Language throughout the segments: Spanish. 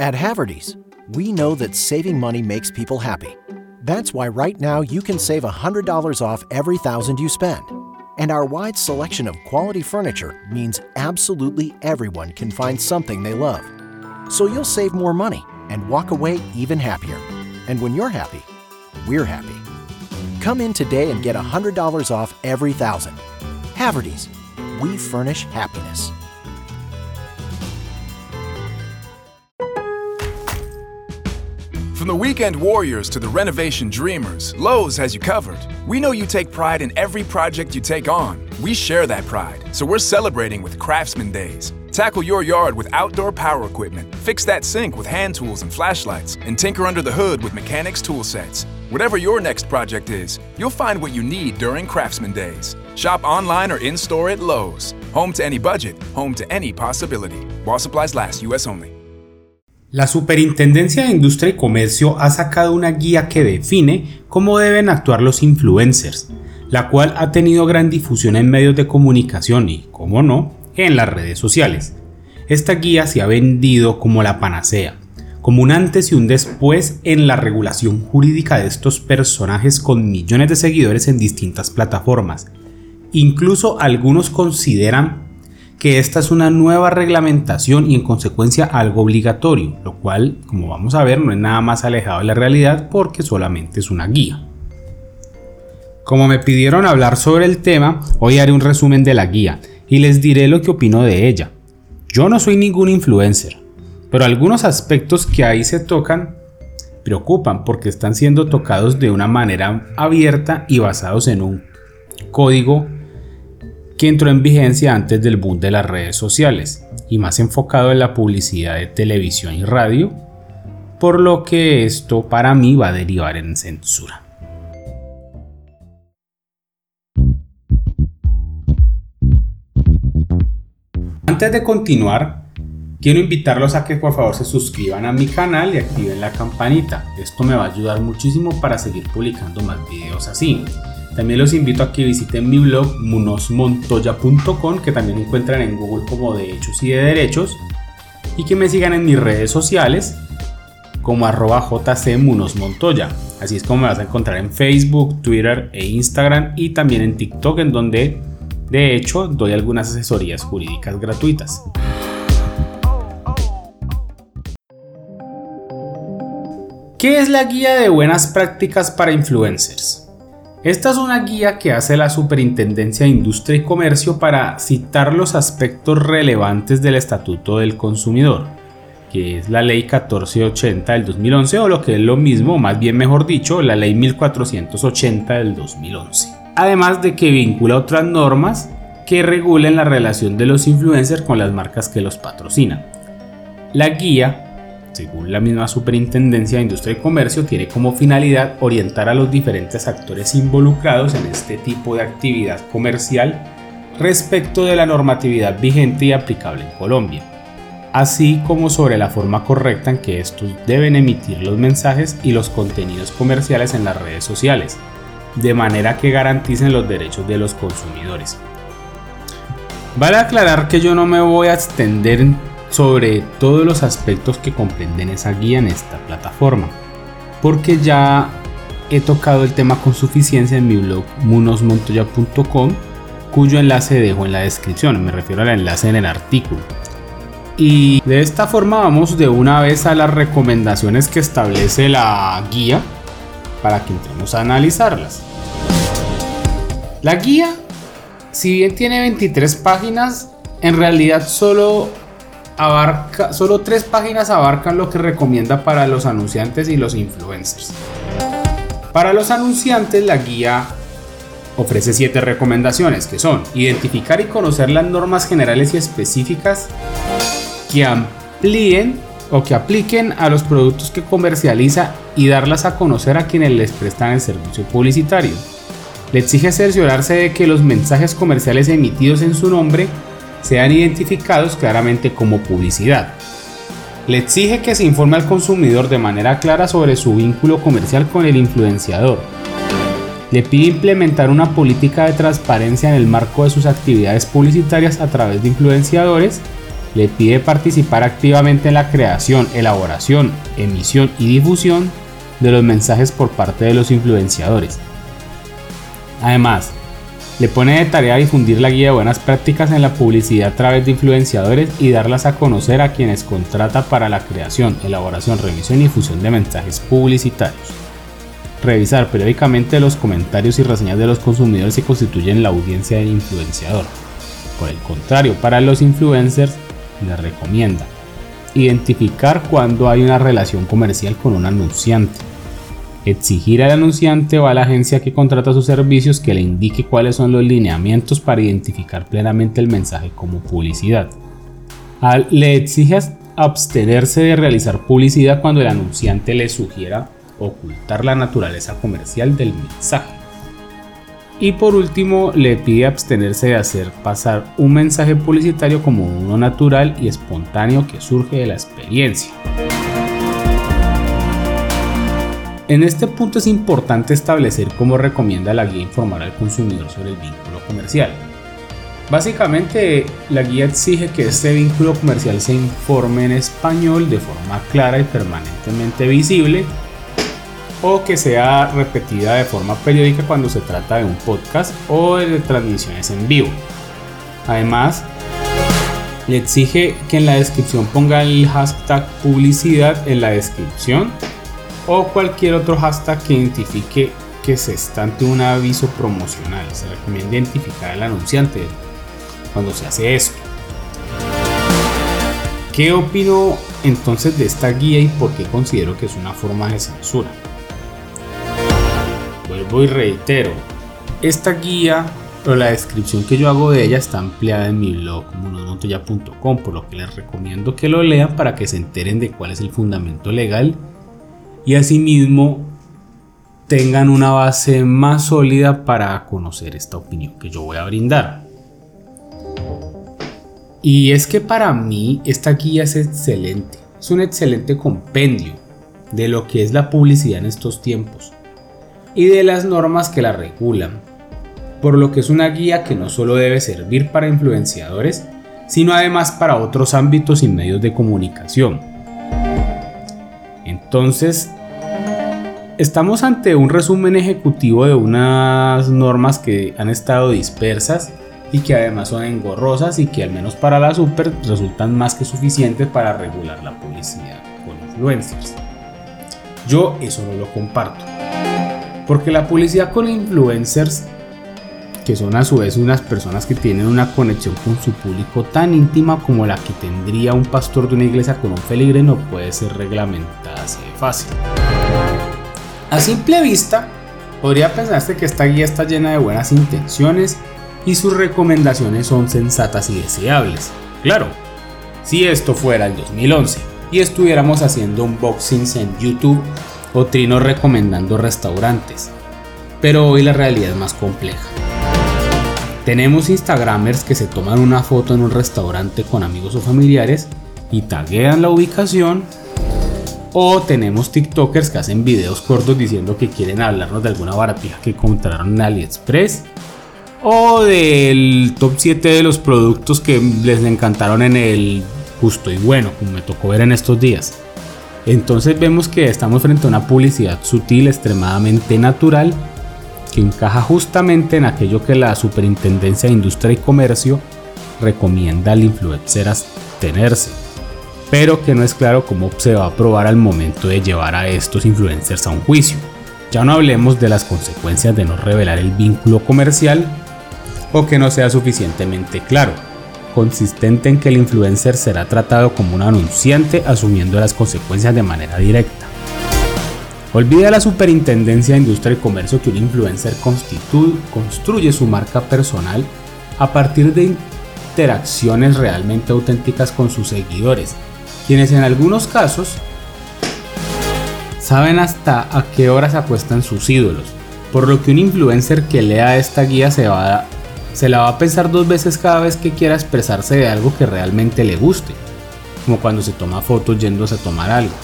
At Haverty's, we know that saving money makes people happy. That's why right now you can save $100 off every thousand you spend. And our wide selection of quality furniture means absolutely everyone can find something they love. So you'll save more money and walk away even happier. And when you're happy, we're happy. Come in today and get $100 off every thousand. Haverty's, we furnish happiness. From the weekend warriors to the renovation dreamers, Lowe's has you covered. We know you take pride in every project you take on. We share that pride, so we're celebrating with Craftsman Days. Tackle your yard with outdoor power equipment, fix that sink with hand tools and flashlights, and tinker under the hood with mechanics tool sets. Whatever your next project is, you'll find what you need during Craftsman Days. Shop online or in store at Lowe's. Home to any budget, home to any possibility. While supplies last, U.S. only. La Superintendencia de Industria y Comercio ha sacado una guía que define cómo deben actuar los influencers, la cual ha tenido gran difusión en medios de comunicación y, como no, en las redes sociales. Esta guía se ha vendido como la panacea, como un antes y un después en la regulación jurídica de estos personajes con millones de seguidores en distintas plataformas. Incluso algunos consideran que esta es una nueva reglamentación y en consecuencia algo obligatorio, lo cual, como vamos a ver, no es nada más alejado de la realidad porque solamente es una guía. Como me pidieron hablar sobre el tema, hoy haré un resumen de la guía y les diré lo que opino de ella. Yo no soy ningún influencer, pero algunos aspectos que ahí se tocan preocupan porque están siendo tocados de una manera abierta y basados en un código que entró en vigencia antes del boom de las redes sociales y más enfocado en la publicidad de televisión y radio, por lo que esto para mí va a derivar en censura. Antes de continuar, quiero invitarlos a que por favor se suscriban a mi canal y activen la campanita. Esto me va a ayudar muchísimo para seguir publicando más videos así. También los invito a que visiten mi blog munosmontoya.com que también encuentran en Google como de hechos y de derechos y que me sigan en mis redes sociales como arroba jcmunosmontoya. Así es como me vas a encontrar en Facebook, Twitter e Instagram y también en TikTok en donde de hecho doy algunas asesorías jurídicas gratuitas. ¿Qué es la guía de buenas prácticas para influencers? Esta es una guía que hace la Superintendencia de Industria y Comercio para citar los aspectos relevantes del Estatuto del Consumidor, que es la Ley 1480 del 2011 o lo que es lo mismo, más bien mejor dicho, la Ley 1480 del 2011. Además de que vincula otras normas que regulen la relación de los influencers con las marcas que los patrocinan. La guía según la misma Superintendencia de Industria y Comercio, tiene como finalidad orientar a los diferentes actores involucrados en este tipo de actividad comercial respecto de la normatividad vigente y aplicable en Colombia, así como sobre la forma correcta en que estos deben emitir los mensajes y los contenidos comerciales en las redes sociales, de manera que garanticen los derechos de los consumidores. Vale aclarar que yo no me voy a extender sobre todos los aspectos que comprenden esa guía en esta plataforma, porque ya he tocado el tema con suficiencia en mi blog munosmontoya.com, cuyo enlace dejo en la descripción, me refiero al enlace en el artículo. Y de esta forma vamos de una vez a las recomendaciones que establece la guía para que entremos a analizarlas. La guía, si bien tiene 23 páginas, en realidad solo abarca, solo tres páginas abarcan lo que recomienda para los anunciantes y los influencers. Para los anunciantes, la guía ofrece siete recomendaciones que son identificar y conocer las normas generales y específicas que amplíen o que apliquen a los productos que comercializa y darlas a conocer a quienes les prestan el servicio publicitario. Le exige cerciorarse de que los mensajes comerciales emitidos en su nombre sean identificados claramente como publicidad. Le exige que se informe al consumidor de manera clara sobre su vínculo comercial con el influenciador. Le pide implementar una política de transparencia en el marco de sus actividades publicitarias a través de influenciadores le pide participar activamente en la creación, elaboración, emisión y difusión de los mensajes por parte de los influenciadores. Además, le pone de tarea difundir la guía de buenas prácticas en la publicidad a través de influenciadores y darlas a conocer a quienes contrata para la creación, elaboración, revisión y difusión de mensajes publicitarios. Revisar periódicamente los comentarios y reseñas de los consumidores que constituyen la audiencia del influenciador. Por el contrario, para los influencers, le recomienda identificar cuando hay una relación comercial con un anunciante exigir al anunciante o a la agencia que contrata sus servicios que le indique cuáles son los lineamientos para identificar plenamente el mensaje como publicidad. le exige abstenerse de realizar publicidad cuando el anunciante le sugiera ocultar la naturaleza comercial del mensaje. Y por último, le pide abstenerse de hacer pasar un mensaje publicitario como uno natural y espontáneo que surge de la experiencia. En este punto es importante establecer cómo recomienda la guía informar al consumidor sobre el vínculo comercial. Básicamente, la guía exige que este vínculo comercial se informe en español de forma clara y permanentemente visible o que sea repetida de forma periódica cuando se trata de un podcast o de transmisiones en vivo. Además, le exige que en la descripción ponga el hashtag publicidad en la descripción o cualquier otro hashtag que identifique que se está ante un aviso promocional. Se recomienda identificar al anunciante cuando se hace eso. ¿Qué opino entonces de esta guía y por qué considero que es una forma de censura? Vuelvo y reitero, esta guía o la descripción que yo hago de ella está ampliada en mi blog monosmontoya.com, por lo que les recomiendo que lo lean para que se enteren de cuál es el fundamento legal y asimismo tengan una base más sólida para conocer esta opinión que yo voy a brindar. Y es que para mí esta guía es excelente, es un excelente compendio de lo que es la publicidad en estos tiempos y de las normas que la regulan, por lo que es una guía que no solo debe servir para influenciadores, sino además para otros ámbitos y medios de comunicación. Entonces, Estamos ante un resumen ejecutivo de unas normas que han estado dispersas y que además son engorrosas y que al menos para la super resultan más que suficientes para regular la publicidad con influencers. Yo eso no lo comparto. Porque la publicidad con influencers, que son a su vez unas personas que tienen una conexión con su público tan íntima como la que tendría un pastor de una iglesia con un feligre, no puede ser reglamentada así de fácil. A simple vista, podría pensarse que esta guía está llena de buenas intenciones y sus recomendaciones son sensatas y deseables. Claro, si esto fuera el 2011 y estuviéramos haciendo unboxings en YouTube o trinos recomendando restaurantes. Pero hoy la realidad es más compleja. Tenemos Instagramers que se toman una foto en un restaurante con amigos o familiares y taguean la ubicación o tenemos TikTokers que hacen videos cortos diciendo que quieren hablarnos de alguna baratija que encontraron en AliExpress. O del top 7 de los productos que les encantaron en el justo y bueno, como me tocó ver en estos días. Entonces vemos que estamos frente a una publicidad sutil, extremadamente natural, encaja justamente en aquello que la Superintendencia de Industria y Comercio recomienda al influencer tenerse pero que no es claro cómo se va a probar al momento de llevar a estos influencers a un juicio. Ya no hablemos de las consecuencias de no revelar el vínculo comercial o que no sea suficientemente claro, consistente en que el influencer será tratado como un anunciante asumiendo las consecuencias de manera directa. Olvida la Superintendencia de Industria y Comercio que un influencer construye su marca personal a partir de interacciones realmente auténticas con sus seguidores quienes en algunos casos saben hasta a qué hora se acuestan sus ídolos, por lo que un influencer que lea esta guía se la va a pensar dos veces cada vez que quiera expresarse de algo que realmente le guste, como cuando se toma fotos yéndose a tomar algo.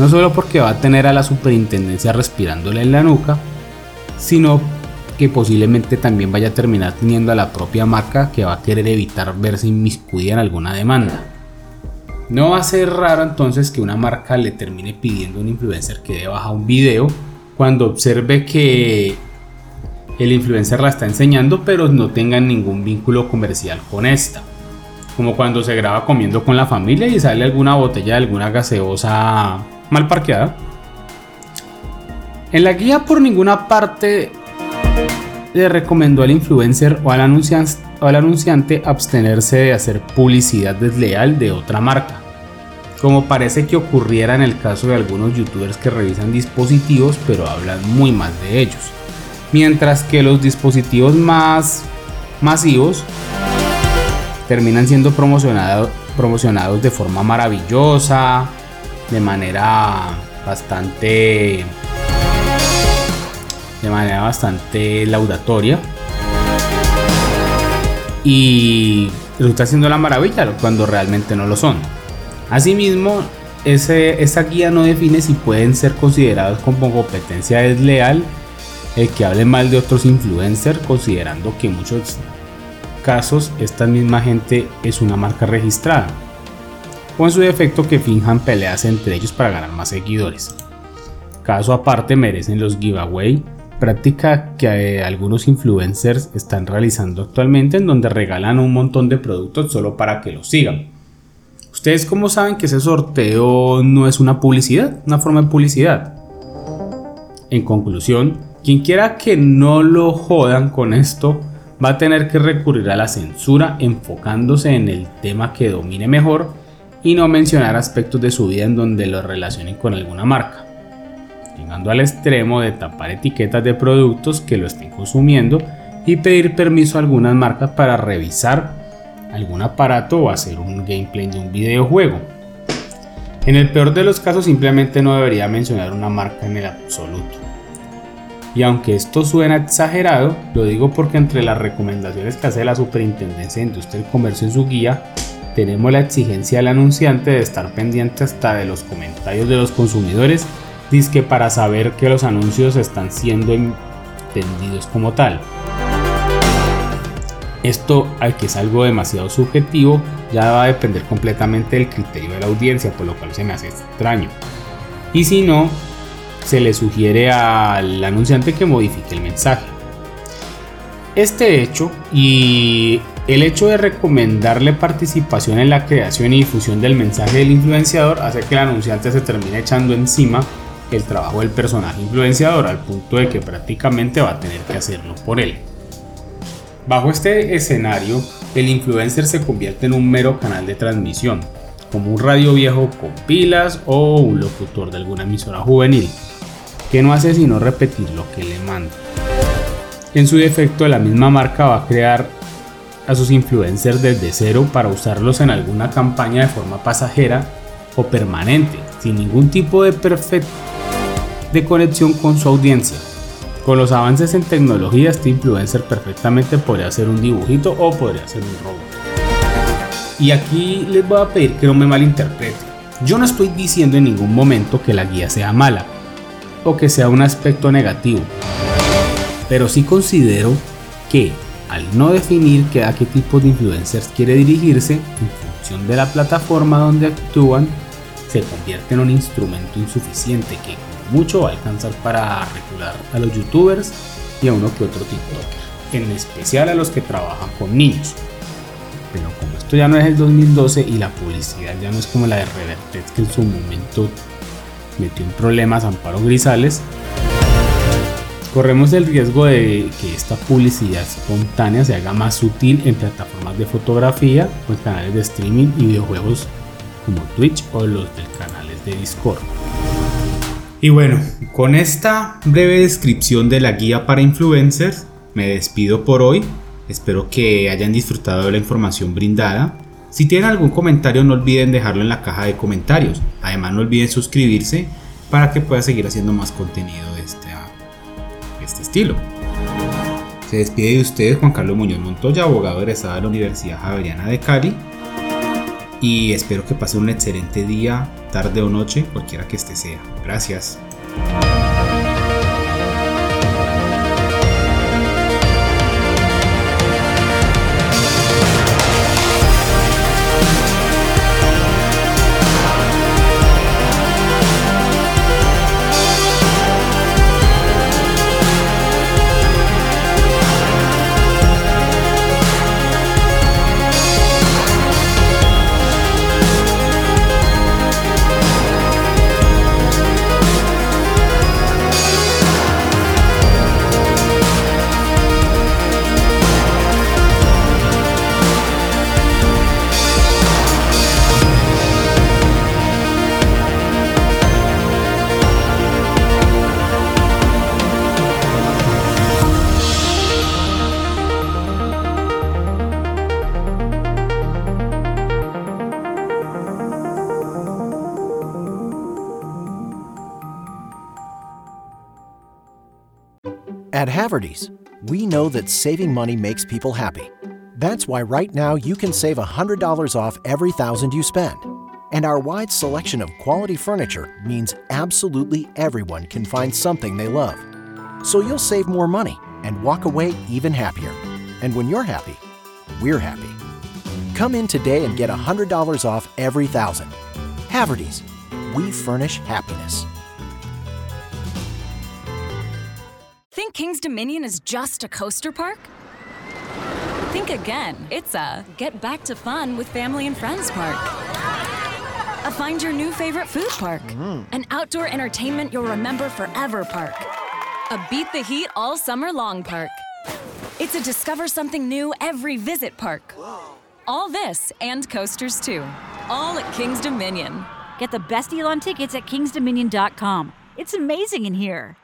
No solo porque va a tener a la superintendencia respirándole en la nuca, sino que posiblemente también vaya a terminar teniendo a la propia marca que va a querer evitar verse inmiscuida en alguna demanda. No va a ser raro entonces que una marca le termine pidiendo a un influencer que dé baja un video cuando observe que el influencer la está enseñando pero no tenga ningún vínculo comercial con esta. Como cuando se graba comiendo con la familia y sale alguna botella de alguna gaseosa mal parqueada. En la guía por ninguna parte le recomendó al influencer o al, anunciante, abstenerse de hacer publicidad desleal de otra marca, como parece que ocurriera en el caso de algunos youtubers que revisan dispositivos pero hablan muy mal de ellos, mientras que los dispositivos más masivos terminan siendo promocionados de forma maravillosa, de manera bastante de manera bastante laudatoria. Y resulta siendo la maravilla cuando realmente no lo son. Asimismo, ese, esa guía no define si pueden ser considerados como competencia desleal el que hable mal de otros influencers, considerando que en muchos casos esta misma gente es una marca registrada, o en su defecto que finjan peleas entre ellos para ganar más seguidores. Caso aparte merecen los giveaway práctica que eh, algunos influencers están realizando actualmente en donde regalan un montón de productos solo para que los sigan. ¿Ustedes cómo saben que ese sorteo no es una publicidad, una forma de publicidad? En conclusión, quien quiera que no lo jodan con esto va a tener que recurrir a la censura enfocándose en el tema que domine mejor y no mencionar aspectos de su vida en donde lo relacionen con alguna marca llegando al extremo de tapar etiquetas de productos que lo estén consumiendo y pedir permiso a algunas marcas para revisar algún aparato o hacer un gameplay de un videojuego. En el peor de los casos simplemente no debería mencionar una marca en el absoluto. Y aunque esto suena exagerado, lo digo porque entre las recomendaciones que hace la Superintendencia de Industria y Comercio en su guía, tenemos la exigencia del anunciante de estar pendiente hasta de los comentarios de los consumidores que para saber que los anuncios están siendo entendidos como tal. Esto, al que es algo demasiado subjetivo, ya va a depender completamente del criterio de la audiencia, por lo cual se me hace extraño. Y si no, se le sugiere al anunciante que modifique el mensaje. Este hecho y el hecho de recomendarle participación en la creación y difusión del mensaje del influenciador hace que el anunciante se termine echando encima el trabajo del personaje influenciador al punto de que prácticamente va a tener que hacerlo por él. Bajo este escenario, el influencer se convierte en un mero canal de transmisión, como un radio viejo con pilas o un locutor de alguna emisora juvenil, que no hace sino repetir lo que le manda. En su defecto, la misma marca va a crear a sus influencers desde cero para usarlos en alguna campaña de forma pasajera o permanente, sin ningún tipo de perfecto de conexión con su audiencia. Con los avances en tecnología, este influencer perfectamente podría ser un dibujito o podría ser un robot. Y aquí les voy a pedir que no me malinterpreten. Yo no estoy diciendo en ningún momento que la guía sea mala o que sea un aspecto negativo, pero sí considero que al no definir a qué tipo de influencers quiere dirigirse en función de la plataforma donde actúan, se convierte en un instrumento insuficiente que mucho va a alcanzar para regular a los youtubers y a uno que otro tiktoker, en especial a los que trabajan con niños. Pero como esto ya no es el 2012 y la publicidad ya no es como la de Revertet que en su momento metió en problemas a Amparo Grisales, corremos el riesgo de que esta publicidad espontánea se haga más útil en plataformas de fotografía o en canales de streaming y videojuegos como Twitch o los del canales de Discord. Y bueno, con esta breve descripción de la guía para influencers, me despido por hoy. Espero que hayan disfrutado de la información brindada. Si tienen algún comentario no olviden dejarlo en la caja de comentarios. Además no olviden suscribirse para que pueda seguir haciendo más contenido de este estilo. Se despide de ustedes Juan Carlos Muñoz Montoya, abogado egresado de la Universidad Javeriana de Cali. Y espero que pasen un excelente día, tarde o noche, cualquiera que este sea. Gracias. At Haverty's, we know that saving money makes people happy. That's why right now you can save $100 off every thousand you spend. And our wide selection of quality furniture means absolutely everyone can find something they love. So you'll save more money and walk away even happier. And when you're happy, we're happy. Come in today and get $100 off every thousand. Haverty's, we furnish happiness. Think King's Dominion is just a coaster park? Think again. It's a get back to fun with family and friends park. A find your new favorite food park. Mm-hmm. An outdoor entertainment you'll remember forever park. A beat the heat all summer long park. It's a discover something new every visit park. All this and coasters too. All at King's Dominion. Get the best deal on tickets at kingsdominion.com. It's amazing in here.